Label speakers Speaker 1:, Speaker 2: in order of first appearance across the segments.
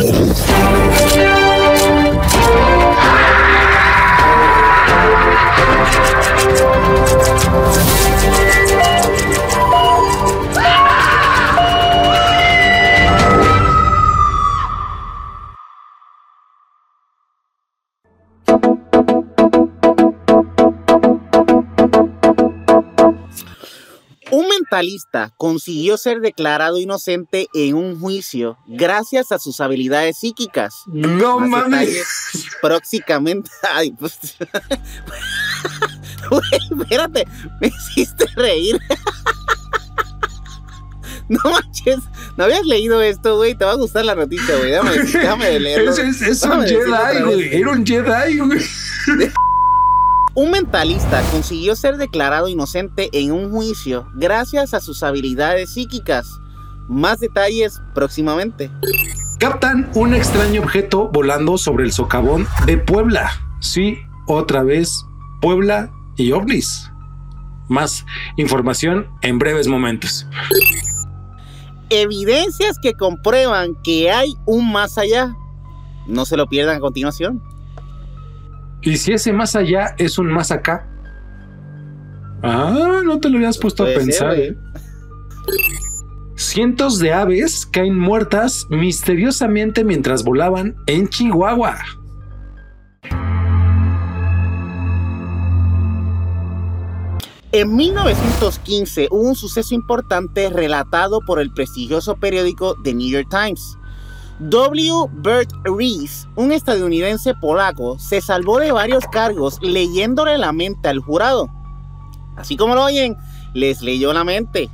Speaker 1: Música mentalista consiguió ser declarado inocente en un juicio gracias a sus habilidades psíquicas.
Speaker 2: No
Speaker 1: Más
Speaker 2: mames.
Speaker 1: Próximamente. Ay, pues. Güey, espérate, me hiciste reír. No manches, no habías leído esto, güey. Te va a gustar la noticia, güey. Déjame, déjame leerlo.
Speaker 2: Es, es- es un Jedi, güey. Era un Jedi, güey.
Speaker 1: Un mentalista consiguió ser declarado inocente en un juicio gracias a sus habilidades psíquicas. Más detalles próximamente.
Speaker 2: Captan un extraño objeto volando sobre el socavón de Puebla. Sí, otra vez, Puebla y ovnis. Más información en breves momentos.
Speaker 1: Evidencias que comprueban que hay un más allá. No se lo pierdan a continuación.
Speaker 2: ¿Y si ese más allá es un más acá? Ah, no te lo habías puesto a
Speaker 1: Puede
Speaker 2: pensar. ¿eh? Cientos de aves caen muertas misteriosamente mientras volaban en Chihuahua.
Speaker 1: En 1915 hubo un suceso importante relatado por el prestigioso periódico The New York Times. W. Bert Rees, un estadounidense polaco, se salvó de varios cargos leyéndole la mente al jurado. Así como lo oyen, les leyó la mente.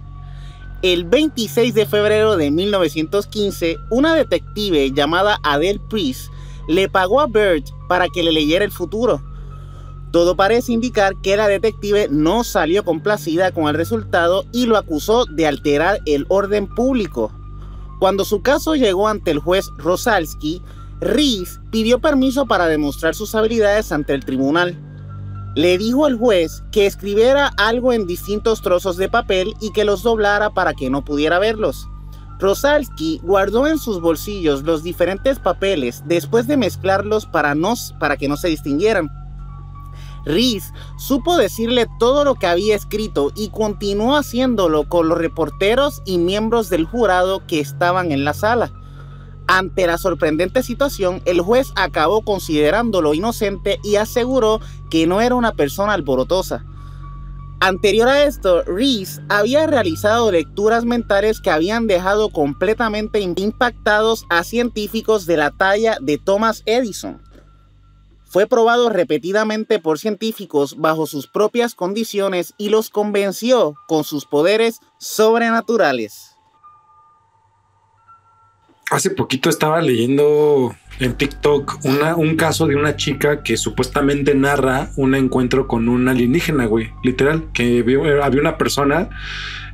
Speaker 1: El 26 de febrero de 1915, una detective llamada Adele Priest le pagó a Bert para que le leyera el futuro. Todo parece indicar que la detective no salió complacida con el resultado y lo acusó de alterar el orden público. Cuando su caso llegó ante el juez Rosalski, Rees pidió permiso para demostrar sus habilidades ante el tribunal. Le dijo al juez que escribiera algo en distintos trozos de papel y que los doblara para que no pudiera verlos. Rosalski guardó en sus bolsillos los diferentes papeles después de mezclarlos para, no, para que no se distinguieran. Rees supo decirle todo lo que había escrito y continuó haciéndolo con los reporteros y miembros del jurado que estaban en la sala. Ante la sorprendente situación, el juez acabó considerándolo inocente y aseguró que no era una persona alborotosa. Anterior a esto, Rees había realizado lecturas mentales que habían dejado completamente impactados a científicos de la talla de Thomas Edison. Fue probado repetidamente por científicos bajo sus propias condiciones y los convenció con sus poderes sobrenaturales.
Speaker 2: Hace poquito estaba leyendo en TikTok un caso de una chica que supuestamente narra un encuentro con un alienígena, güey. Literal, que vio- había una persona,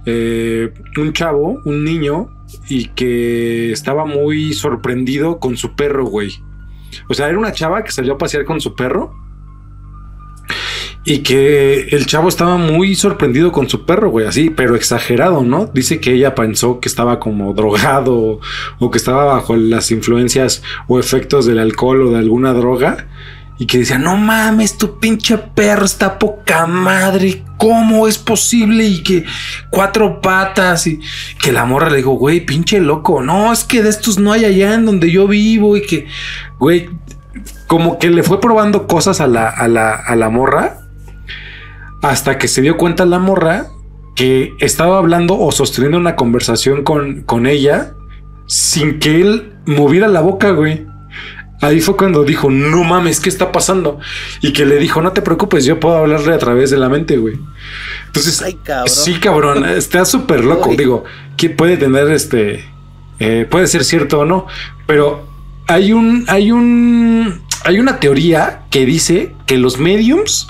Speaker 2: eh, un chavo, un niño, y que estaba muy sorprendido con su perro, güey. O sea, era una chava que salió a pasear con su perro. Y que el chavo estaba muy sorprendido con su perro, güey, así, pero exagerado, ¿no? Dice que ella pensó que estaba como drogado o que estaba bajo las influencias o efectos del alcohol o de alguna droga y que decía, no mames, tu pinche perro está poca madre, ¿cómo es posible? Y que cuatro patas y que la morra le dijo, güey, pinche loco, no, es que de estos no hay allá en donde yo vivo y que, güey, como que le fue probando cosas a la, a la, a la morra hasta que se dio cuenta la morra que estaba hablando o sosteniendo una conversación con, con ella sin que él moviera la boca, güey. Ahí fue cuando dijo, no mames, ¿qué está pasando? Y que le dijo, no te preocupes, yo puedo hablarle a través de la mente, güey. Entonces,
Speaker 1: Ay, cabrón.
Speaker 2: sí, cabrón, está súper loco. Digo, que puede tener este, eh, puede ser cierto o no, pero hay un, hay un, hay una teoría que dice que los mediums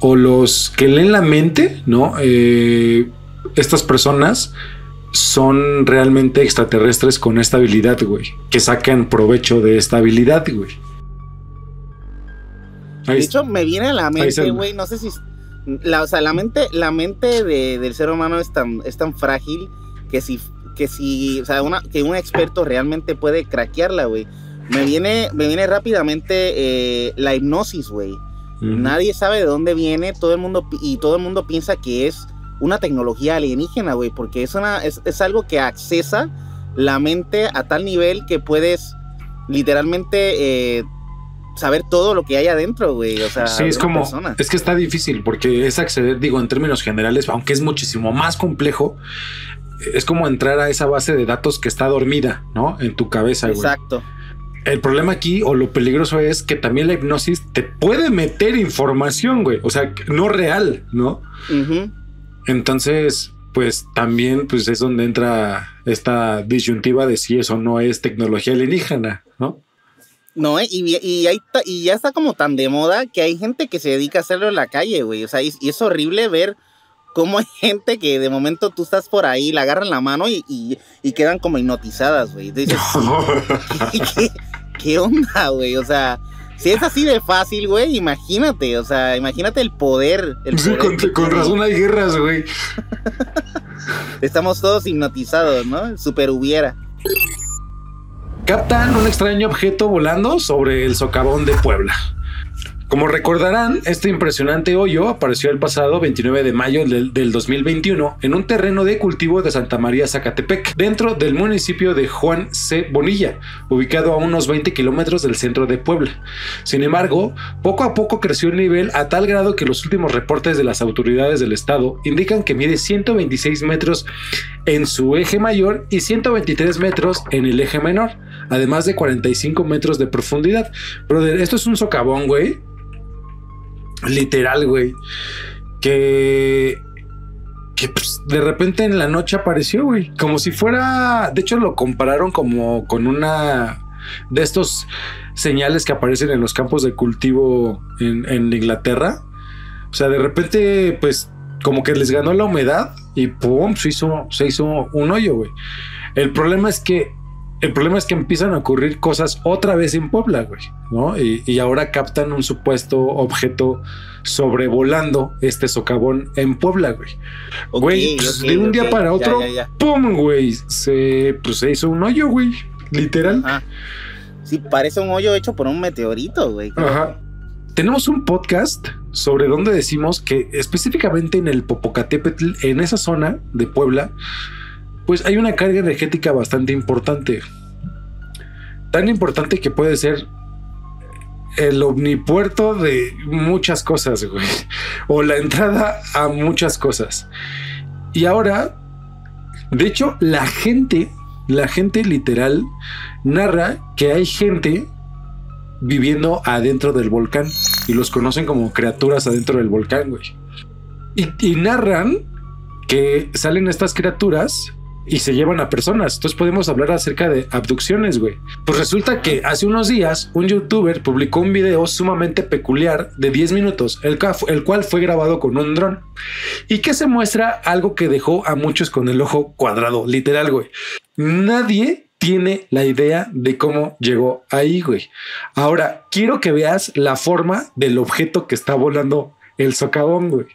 Speaker 2: o los que leen la mente, ¿no? Eh, estas personas son realmente extraterrestres con esta habilidad, güey. Que sacan provecho de esta habilidad, güey.
Speaker 1: De hecho, me viene a la mente, güey, no sé si... La, o sea, la mente, la mente de- del ser humano es tan, es tan frágil que si que si, o sea, una, que un experto realmente puede craquearla, güey. Me viene, me viene rápidamente eh, la hipnosis, güey. Nadie sabe de dónde viene, todo el mundo y todo el mundo piensa que es una tecnología alienígena, güey, porque es, una, es, es, algo que accesa la mente a tal nivel que puedes literalmente eh, saber todo lo que hay adentro, güey. O sea,
Speaker 2: sí, es como, es que está difícil porque es acceder, digo, en términos generales, aunque es muchísimo más complejo, es como entrar a esa base de datos que está dormida, ¿no? En tu cabeza, güey.
Speaker 1: Exacto.
Speaker 2: El problema aquí o lo peligroso es que también la hipnosis te puede meter información, güey. O sea, no real, ¿no? Entonces, pues también pues es donde entra esta disyuntiva de si eso no es tecnología alienígena, ¿no?
Speaker 1: No, y, y, y ya está como tan de moda que hay gente que se dedica a hacerlo en la calle, güey. O sea, y, y, es horrible ver cómo hay gente que de momento tú estás por ahí, la agarran la mano y, y quedan como hipnotizadas, güey. Dices, ¿qué, qué, onda, güey? O sea, si es así de fácil, güey, imagínate, o sea, imagínate el poder. El
Speaker 2: sí, con, razón hay guerras, güey.
Speaker 1: Estamos todos hipnotizados, ¿no? Super hubiera
Speaker 2: captan un extraño objeto volando sobre el socavón de Puebla. Como recordarán, este impresionante hoyo apareció el pasado 29 de mayo del, 2021 en un terreno de cultivo de Santa María Zacatepec, dentro del municipio de Juan C. Bonilla, ubicado a unos 20 kilómetros del centro de Puebla. Sin embargo, poco a poco creció el nivel a tal grado que los últimos reportes de las autoridades del estado indican que mide 126 metros en su eje mayor y 123 metros en el eje menor, además de 45 metros de profundidad. Brother, esto es un socavón, güey Literal, güey. Que. Que pues, de repente en la noche apareció, güey. Como si fuera. De hecho, lo compararon como con una. De estos señales que aparecen en los campos de cultivo en, Inglaterra. O sea, de repente, pues, como que les ganó la humedad y pum, se hizo, se hizo un hoyo, güey. El problema es que el problema es que empiezan a ocurrir cosas otra vez en Puebla, güey, ¿no? Y, ahora captan un supuesto objeto sobrevolando este socavón en Puebla, güey. güey, pues, de un día para otro, ¡pum! güey, se, pues, se hizo un hoyo, güey, literal.
Speaker 1: Sí, parece un hoyo hecho por un meteorito, güey.
Speaker 2: Ajá. Tenemos un podcast sobre donde decimos que específicamente en el Popocatépetl, en esa zona de Puebla, pues hay una carga energética bastante importante. Tan importante que puede ser el omnipuerto de muchas cosas, güey. O la entrada a muchas cosas. Y ahora, de hecho, la gente, la gente literal, narra que hay gente viviendo adentro del volcán. Y los conocen como criaturas adentro del volcán, güey. Y, narran que salen estas criaturas y se llevan a personas. Entonces podemos hablar acerca de abducciones, güey. Pues resulta que hace unos días un youtuber publicó un video sumamente peculiar de 10 minutos, el, cual fue grabado con un dron y que se muestra algo que dejó a muchos con el ojo cuadrado, literal, güey. Nadie tiene la idea de cómo llegó ahí, güey. Ahora, quiero que veas la forma del objeto que está volando el socavón, güey.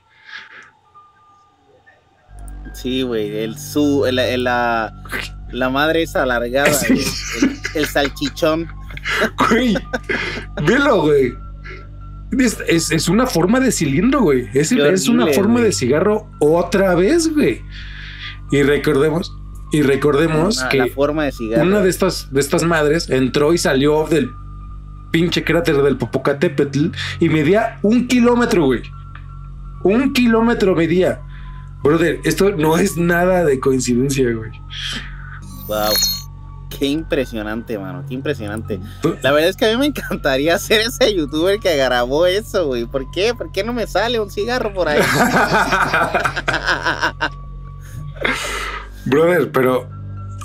Speaker 1: Sí, güey, el su, la, la, madre es alargada, el, salchichón.
Speaker 2: Güey, velo, güey. Es, una forma de cilindro, güey. Es, es una forma de cigarro otra vez, güey. Y recordemos, y recordemos que
Speaker 1: forma de cigarro.
Speaker 2: una de estas, de estas madres entró y salió del pinche cráter del Popocatépetl y medía un kilómetro, güey. Un kilómetro medía. Brother, esto no es nada de coincidencia, güey.
Speaker 1: Wow. Qué impresionante, mano. Qué impresionante. La verdad es que a mí me encantaría ser ese youtuber que grabó eso, güey. ¿Por qué? ¿Por qué no me sale un cigarro por ahí?
Speaker 2: Brother, pero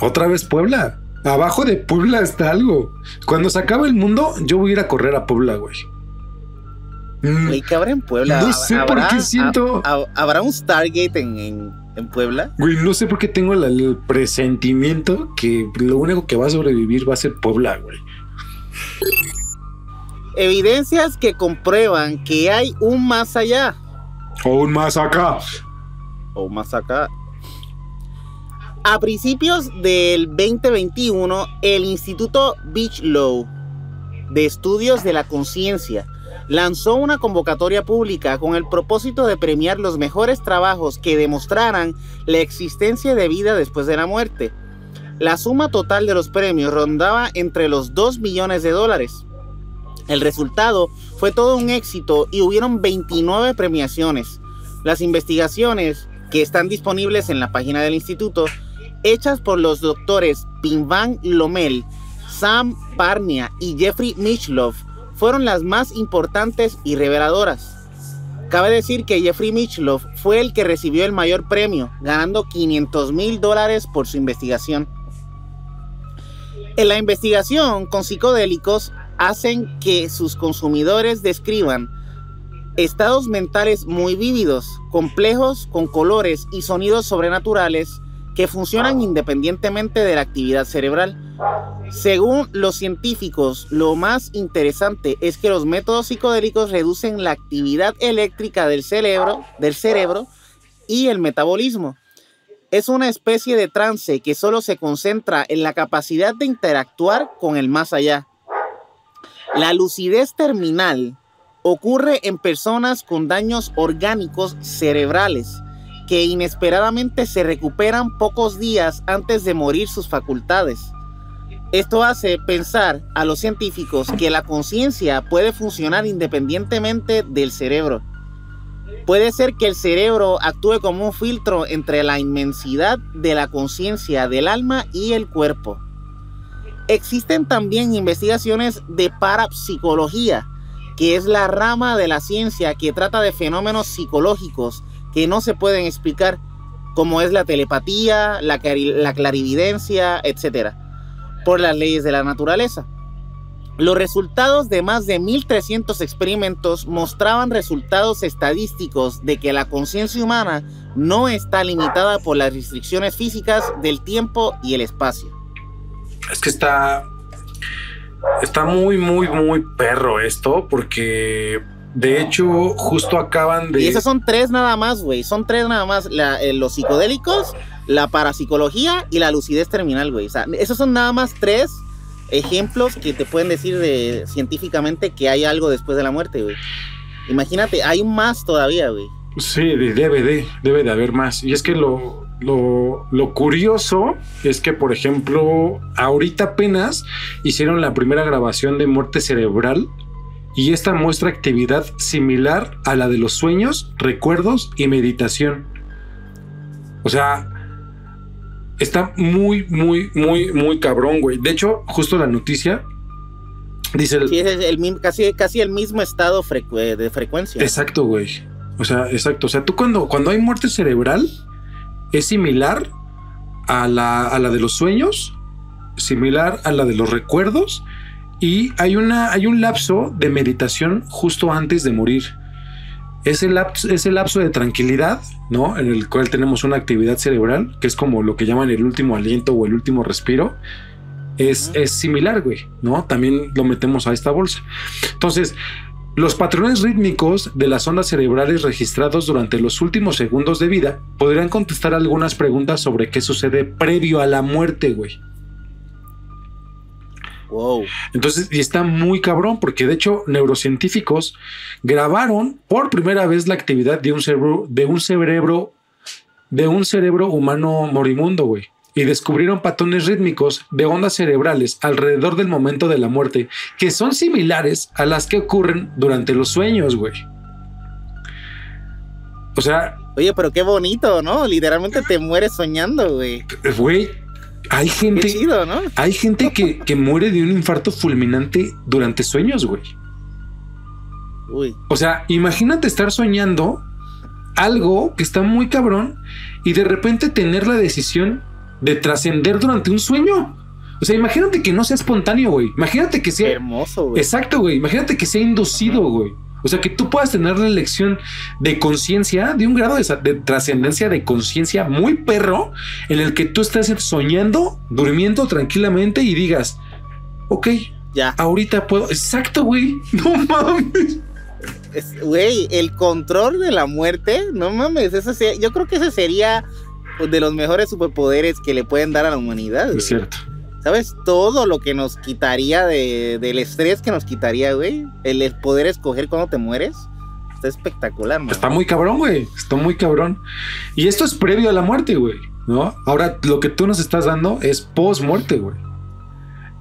Speaker 2: otra vez Puebla. Abajo de Puebla está algo. Cuando se acabe el mundo, yo voy a ir a correr a Puebla, güey.
Speaker 1: Mm. Güey, ¿qué habrá en Puebla?
Speaker 2: No sé por qué siento.
Speaker 1: ¿Habrá un Stargate en, en, Puebla?
Speaker 2: Güey, no sé por qué tengo el presentimiento que lo único que va a sobrevivir va a ser Puebla, güey.
Speaker 1: Evidencias que comprueban que hay un más allá.
Speaker 2: O un más acá.
Speaker 1: O un más acá. A principios del 2021, el Instituto Beachlow de Estudios de la Conciencia lanzó una convocatoria pública con el propósito de premiar los mejores trabajos que demostraran la existencia de vida después de la muerte. La suma total de los premios rondaba entre los 2 millones de dólares. El resultado fue todo un éxito y hubieron 29 premiaciones. Las investigaciones que están disponibles en la página del instituto, hechas por los doctores Pinvan Lomel, Sam Parnia y Jeffrey Michloff, fueron las más importantes y reveladoras. Cabe decir que Jeffrey Michloff fue el que recibió el mayor premio, ganando 500 mil dólares por su investigación. En la investigación con psicodélicos hacen que sus consumidores describan estados mentales muy vívidos, complejos, con colores y sonidos sobrenaturales que funcionan independientemente de la actividad cerebral. Según los científicos, lo más interesante es que los métodos psicodélicos reducen la actividad eléctrica del cerebro, del cerebro y el metabolismo. Es una especie de trance que solo se concentra en la capacidad de interactuar con el más allá. La lucidez terminal ocurre en personas con daños orgánicos cerebrales que inesperadamente se recuperan pocos días antes de morir sus facultades. Esto hace pensar a los científicos que la conciencia puede funcionar independientemente del cerebro. Puede ser que el cerebro actúe como un filtro entre la inmensidad de la conciencia del alma y el cuerpo. Existen también investigaciones de parapsicología, que es la rama de la ciencia que trata de fenómenos psicológicos que no se pueden explicar, como es la telepatía, la, la clarividencia, etc., por las leyes de la naturaleza. Los resultados de más de 1.300 experimentos mostraban resultados estadísticos de que la conciencia humana no está limitada por las restricciones físicas del tiempo y el espacio.
Speaker 2: Es que está. Está muy, muy, muy perro esto, porque de hecho, justo acaban de.
Speaker 1: Y esos son tres nada más, güey. Son tres nada más. Eh, los psicodélicos, la parapsicología y la lucidez terminal, güey. O sea, esos son nada más tres ejemplos que te pueden decir de, científicamente que hay algo después de la muerte, güey. Imagínate, hay más todavía, güey.
Speaker 2: Sí, debe de, debe de haber más. Y es que lo, lo, lo, curioso es que, por ejemplo, ahorita apenas hicieron la primera grabación de muerte cerebral y esta muestra actividad similar a la de los sueños, recuerdos y meditación. O sea, está muy, muy, muy, muy cabrón, güey. De hecho, justo la noticia dice...
Speaker 1: El, sí, es el, casi, casi el mismo estado de frecuencia.
Speaker 2: Exacto, güey. O sea, exacto. O sea, tú cuando, cuando hay muerte cerebral, es similar a la, a la de los sueños, similar a la de los recuerdos y hay, una, hay un lapso de meditación justo antes de morir. Ese lapso, ese lapso de tranquilidad, ¿no? En el cual tenemos una actividad cerebral, que es como lo que llaman el último aliento o el último respiro, es, es similar, güey, ¿no? También lo metemos a esta bolsa. Entonces, los patrones rítmicos de las ondas cerebrales registrados durante los últimos segundos de vida podrían contestar algunas preguntas sobre qué sucede previo a la muerte, güey.
Speaker 1: Wow.
Speaker 2: Entonces, y está muy cabrón, porque de hecho, neurocientíficos grabaron por primera vez la actividad de un cerebro, de un cerebro, de un cerebro humano morimundo, güey. Y descubrieron patrones rítmicos de ondas cerebrales alrededor del momento de la muerte que son similares a las que ocurren durante los sueños, güey. O sea.
Speaker 1: Oye, pero qué bonito, ¿no? Literalmente te mueres soñando, güey.
Speaker 2: Güey, hay gente, hay gente que, muere de un infarto fulminante durante sueños, güey. O sea, imagínate estar soñando algo que está muy cabrón y de repente tener la decisión de trascender durante un sueño. O sea, imagínate que no sea espontáneo, güey. Imagínate que sea.
Speaker 1: Hermoso, güey.
Speaker 2: Exacto, güey. Imagínate que sea inducido, güey. O sea, que tú puedas tener la elección de conciencia, de un grado de, trascendencia de conciencia muy perro, en el que tú estás soñando, durmiendo tranquilamente y digas, ok, ya. Ahorita puedo. Exacto, güey. No mames.
Speaker 1: Güey, el control de la muerte, no mames. Eso yo creo que ese sería de los mejores superpoderes que le pueden dar a la humanidad.
Speaker 2: Es cierto.
Speaker 1: ¿Sabes? Todo lo que nos quitaría de, del estrés que nos quitaría, güey. El poder escoger cuando te mueres. Está espectacular, man.
Speaker 2: Está muy cabrón, güey. Está muy cabrón. Y esto es previo a la muerte, güey. ¿No? Ahora, lo que tú nos estás dando es post-muerte, güey.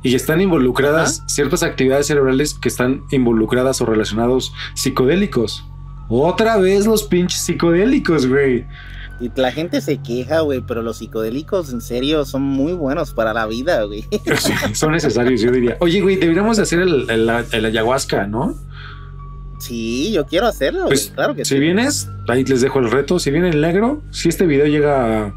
Speaker 2: Y están involucradas ciertas actividades cerebrales que están involucradas o relacionados psicodélicos. Otra vez los pinches psicodélicos, güey.
Speaker 1: Y la gente se queja, güey, pero los psicodélicos en serio son muy buenos para la vida, güey.
Speaker 2: son necesarios, yo diría. Oye, güey, deberíamos hacer el, el, ayahuasca, ¿no?
Speaker 1: Sí, yo quiero hacerlo, pues, claro que
Speaker 2: si vienes, ahí les dejo el reto. Si viene el negro, si este video llega a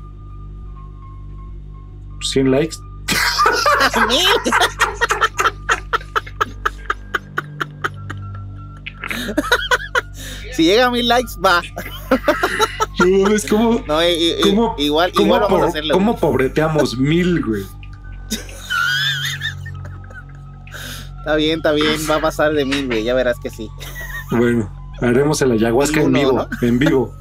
Speaker 2: 100 likes.
Speaker 1: si llega a mil likes, va.
Speaker 2: No, es como.
Speaker 1: No, igual, igual vamos a hacerlo.
Speaker 2: ¿Cómo pobreteamos mil, güey?
Speaker 1: Está bien, está bien, va a pasar de mil, güey, ya verás que sí.
Speaker 2: Bueno, haremos el ayahuasca en vivo, en vivo.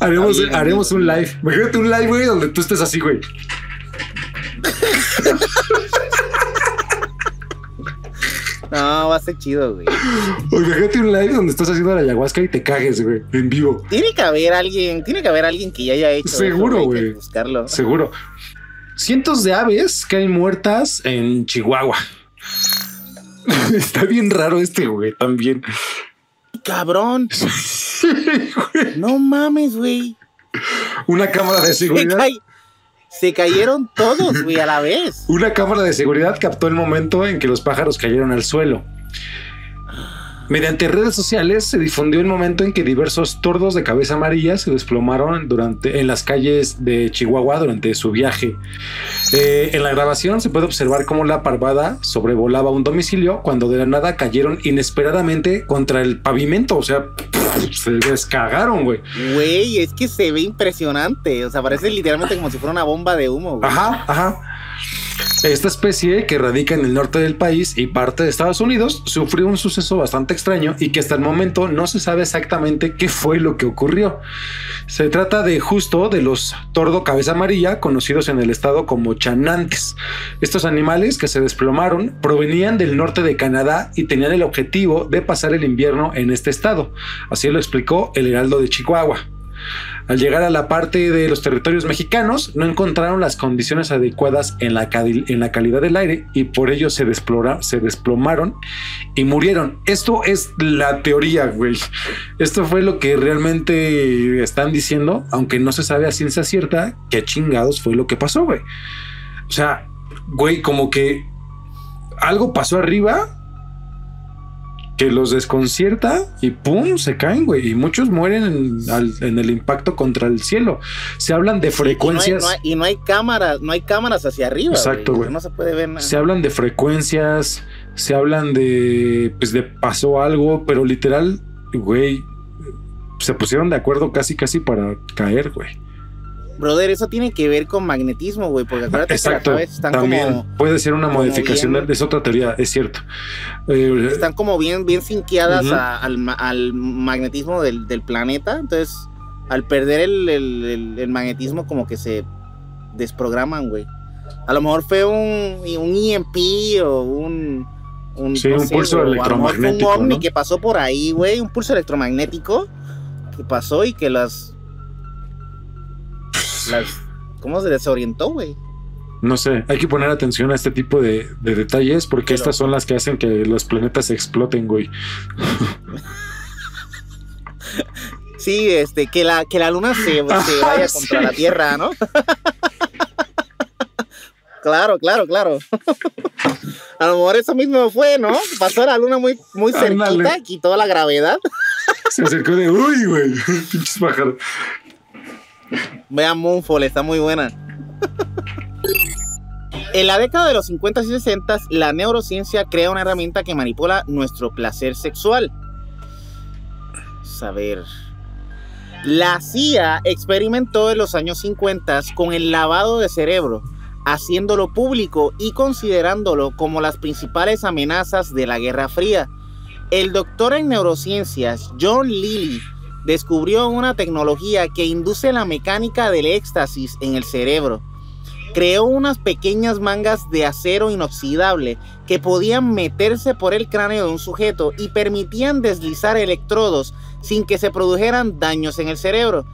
Speaker 2: haremos, haremos un live. Imagínate un live, güey, donde tú estés así, güey.
Speaker 1: No, va a ser chido, güey.
Speaker 2: Oye, fíjate un live donde estás haciendo la ayahuasca y te cagues, güey, en vivo.
Speaker 1: Tiene que haber alguien, tiene que haber alguien que ya haya hecho
Speaker 2: Seguro, güey. Buscarlo. Seguro. Cientos de aves caen muertas en Chihuahua. Está bien raro este, güey, también.
Speaker 1: Cabrón. no mames, güey.
Speaker 2: Una cámara de seguridad.
Speaker 1: Se cayeron todos, güey, a la vez.
Speaker 2: Una cámara de seguridad captó el momento en que los pájaros cayeron al suelo. Mediante redes sociales se difundió el momento en que diversos tordos de cabeza amarilla se desplomaron durante, en las calles de Chihuahua durante su viaje. Eh, en la grabación se puede observar cómo la parvada sobrevolaba un domicilio cuando de la nada cayeron inesperadamente contra el pavimento. O sea, se descagaron, güey.
Speaker 1: Güey, es que se ve impresionante. O sea, parece literalmente como si fuera una bomba de humo.
Speaker 2: Ajá, ajá. Esta especie, que radica en el norte del país y parte de Estados Unidos, sufrió un suceso bastante extraño y que hasta el momento no se sabe exactamente qué fue lo que ocurrió. Se trata de justo de los tordo cabeza amarilla, conocidos en el estado como chanantes. Estos animales que se desplomaron provenían del norte de Canadá y tenían el objetivo de pasar el invierno en este estado. Así lo explicó el Heraldo de Chihuahua. Al llegar a la parte de los territorios mexicanos, no encontraron las condiciones adecuadas en la, calidad del aire y por ello se, se desplomaron y murieron. Esto es la teoría, güey. Esto fue lo que realmente están diciendo, aunque no se sabe a ciencia cierta qué chingados fue lo que pasó, güey. O sea, güey, como que algo pasó arriba que los desconcierta y pum, se caen, güey. Y muchos mueren en, el impacto contra el cielo. Se hablan de frecuencias.
Speaker 1: Y no hay, cámaras, no hay cámaras hacia arriba.
Speaker 2: Exacto, güey.
Speaker 1: No se puede ver nada.
Speaker 2: Se hablan de frecuencias, se hablan de, pues de pasó algo, pero literal, güey, se pusieron de acuerdo casi, casi para caer, güey.
Speaker 1: Brother, eso tiene que ver con magnetismo, güey, porque acuérdate
Speaker 2: Exacto, que están también puede ser una modificación, es otra teoría, es cierto.
Speaker 1: Eh, están como bien, bien sinqueadas al, magnetismo del, planeta, entonces al perder el, magnetismo como que se desprograman, güey. A lo mejor fue un, un EMP o un...
Speaker 2: Un, sí, un pulso electromagnético.
Speaker 1: Un ovni que pasó por ahí, güey, un pulso electromagnético que pasó y que las ¿Cómo se desorientó, güey?
Speaker 2: No sé, hay que poner atención a este tipo de, detalles porque estas son las que hacen que los planetas exploten, güey.
Speaker 1: Sí, este, que la, que la luna se, vaya contra la Tierra, ¿no? claro, claro, claro. A lo mejor eso mismo fue, ¿no? Pasó la luna muy, muy cerquita, quitó la gravedad.
Speaker 2: Se acercó de, uy, güey, pinches pájaros.
Speaker 1: Vean Moonfall, está muy buena. En la década de los 50 y 60, la neurociencia crea una herramienta que manipula nuestro placer sexual. Saber. La CIA experimentó en los años 50 con el lavado de cerebro, haciéndolo público y considerándolo como las principales amenazas de la Guerra Fría. El doctor en neurociencias John Lilly descubrió una tecnología que induce la mecánica del éxtasis en el cerebro. Creó unas pequeñas mangas de acero inoxidable que podían meterse por el cráneo de un sujeto y permitían deslizar electrodos sin que se produjeran daños en el cerebro.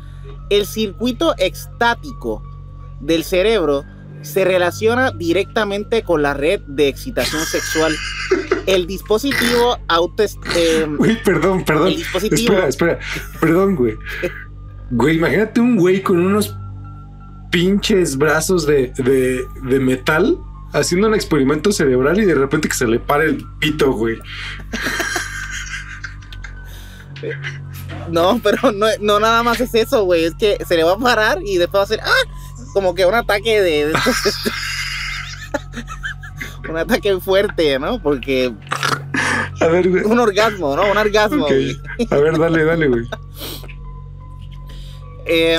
Speaker 1: El circuito extático del cerebro se relaciona directamente con la red de excitación sexual. El dispositivo auto... Eh,
Speaker 2: perdón, perdón.
Speaker 1: El dispositivo...
Speaker 2: Espera, espera. Perdón, güey. Güey, imagínate un güey con unos pinches brazos de, de, de metal haciendo un experimento cerebral y de repente que se le pare el pito, güey.
Speaker 1: No, pero no, no nada más es eso, güey. Es que se le va a parar y después va a hacer ¡ah! Como que un ataque de. un ataque fuerte, ¿no? Porque.
Speaker 2: A ver, güey.
Speaker 1: Un orgasmo, ¿no? Un orgasmo.
Speaker 2: Okay. A ver, dale, dale, güey.
Speaker 1: Eh,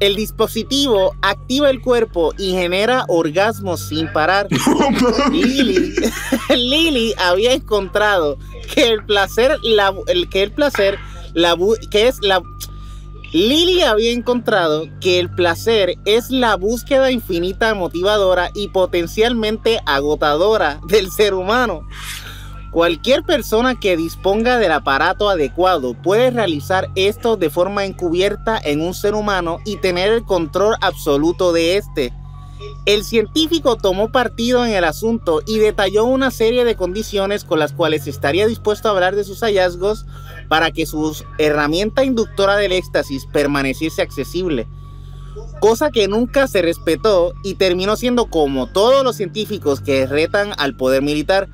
Speaker 1: el dispositivo activa el cuerpo y genera orgasmos sin parar. Lily, Lily había encontrado que el placer, la, el, que el placer, la, que es la, Lily había encontrado que el placer es la búsqueda infinita motivadora y potencialmente agotadora del ser humano. Cualquier persona que disponga del aparato adecuado puede realizar esto de forma encubierta en un ser humano y tener el control absoluto de este. El científico tomó partido en el asunto y detalló una serie de condiciones con las cuales estaría dispuesto a hablar de sus hallazgos para que su herramienta inductora del éxtasis permaneciese accesible. Cosa que nunca se respetó y terminó siendo como todos los científicos que retan al poder militar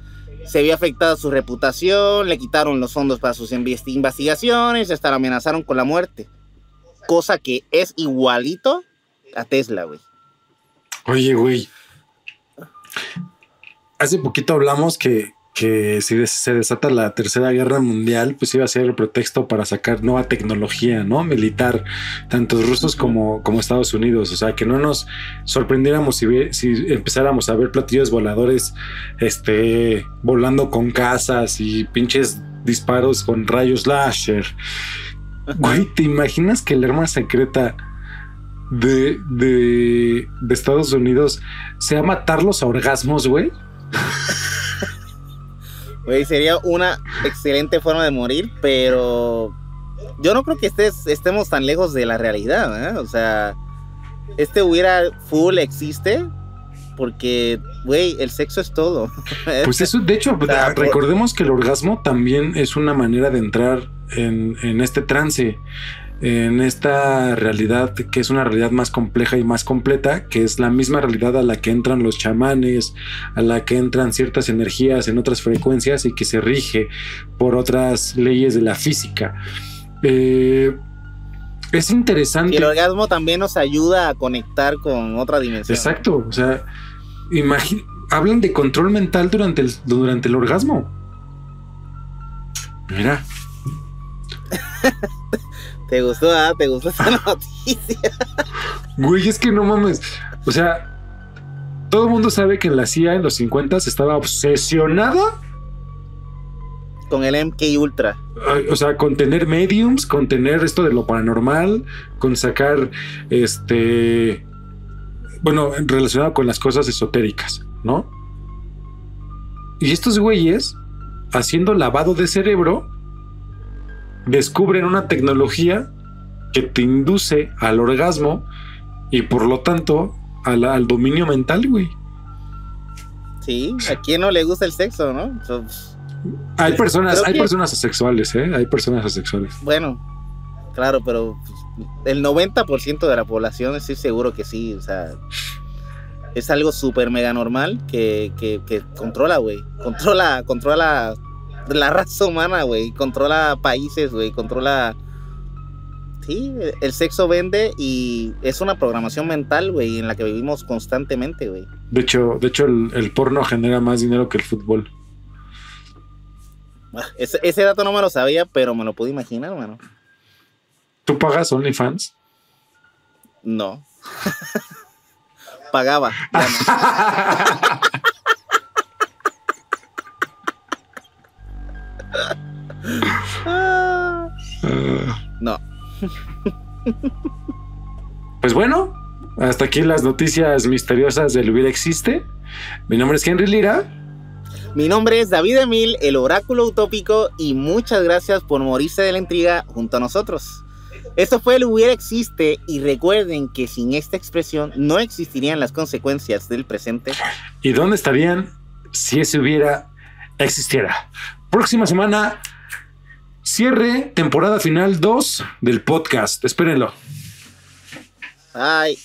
Speaker 1: se vio afectada su reputación, le quitaron los fondos para sus investigaciones, hasta la amenazaron con la muerte. Cosa que es igualito a Tesla, güey.
Speaker 2: Oye, güey. Hace poquito hablamos que, que si se desata la tercera guerra mundial, pues iba a ser el pretexto para sacar nueva tecnología, ¿no? Militar, tanto rusos como, como Estados Unidos. O sea, que no nos sorprendiéramos si, si empezáramos a ver platillos voladores, este, volando con casas y pinches disparos con rayos láser. Güey, ¿te imaginas que el arma secreta de, de, de Estados Unidos sea matarlos a orgasmos, güey?
Speaker 1: Güey, sería una excelente forma de morir, pero yo no creo que estés, estemos tan lejos de la realidad, ¿eh? O sea, este hubiera full existe porque, güey, el sexo es todo.
Speaker 2: Pues eso, de hecho, o sea, recordemos que el orgasmo también es una manera de entrar en, en este trance en esta realidad que es una realidad más compleja y más completa, que es la misma realidad a la que entran los chamanes, a la que entran ciertas energías en otras frecuencias y que se rige por otras leyes de la física. Eh, es interesante. Y
Speaker 1: el orgasmo también nos ayuda a conectar con otra dimensión.
Speaker 2: Exacto, o sea, hablan de control mental durante el, durante el orgasmo. Mira.
Speaker 1: ¿Te gustó, ah? ¿Te gustó esa noticia?
Speaker 2: Güey, es que no mames. O sea, todo el mundo sabe que la CIA en los 50 estaba obsesionada
Speaker 1: con el MK Ultra.
Speaker 2: O sea, con tener mediums, con tener esto de lo paranormal, con sacar este. Bueno, relacionado con las cosas esotéricas, ¿no? Y estos güeyes, haciendo lavado de cerebro, descubren una tecnología que te induce al orgasmo y por lo tanto al, dominio mental, güey.
Speaker 1: Sí, a quién no le gusta el sexo, ¿no?
Speaker 2: hay personas, hay personas asexuales, ¿eh? Hay personas asexuales.
Speaker 1: Bueno, claro, pero el 90% de la población estoy seguro que sí, o sea, es algo súper mega normal que, que, que controla, güey. Controla, controla la raza humana, güey. Controla países, güey. Controla. Sí, el sexo vende y es una programación mental, güey, en la que vivimos constantemente, güey.
Speaker 2: De hecho, de hecho el, porno genera más dinero que el fútbol.
Speaker 1: Ah, ese, dato no me lo sabía, pero me lo pude imaginar, mano.
Speaker 2: ¿Tú pagas OnlyFans?
Speaker 1: No. Pagaba.
Speaker 2: pues bueno, hasta aquí las noticias misteriosas del hubiera existe. Mi nombre es Henry Lira.
Speaker 1: Mi nombre es David Emil, el oráculo utópico, y muchas gracias por morirse de la intriga junto a nosotros. Esto fue el hubiera existe y recuerden que sin esta expresión no existirían las consecuencias del presente.
Speaker 2: ¿Y dónde estarían si ese hubiera existiera? Próxima semana, cierre, temporada final 2 del podcast. Espérenlo.
Speaker 1: Bye.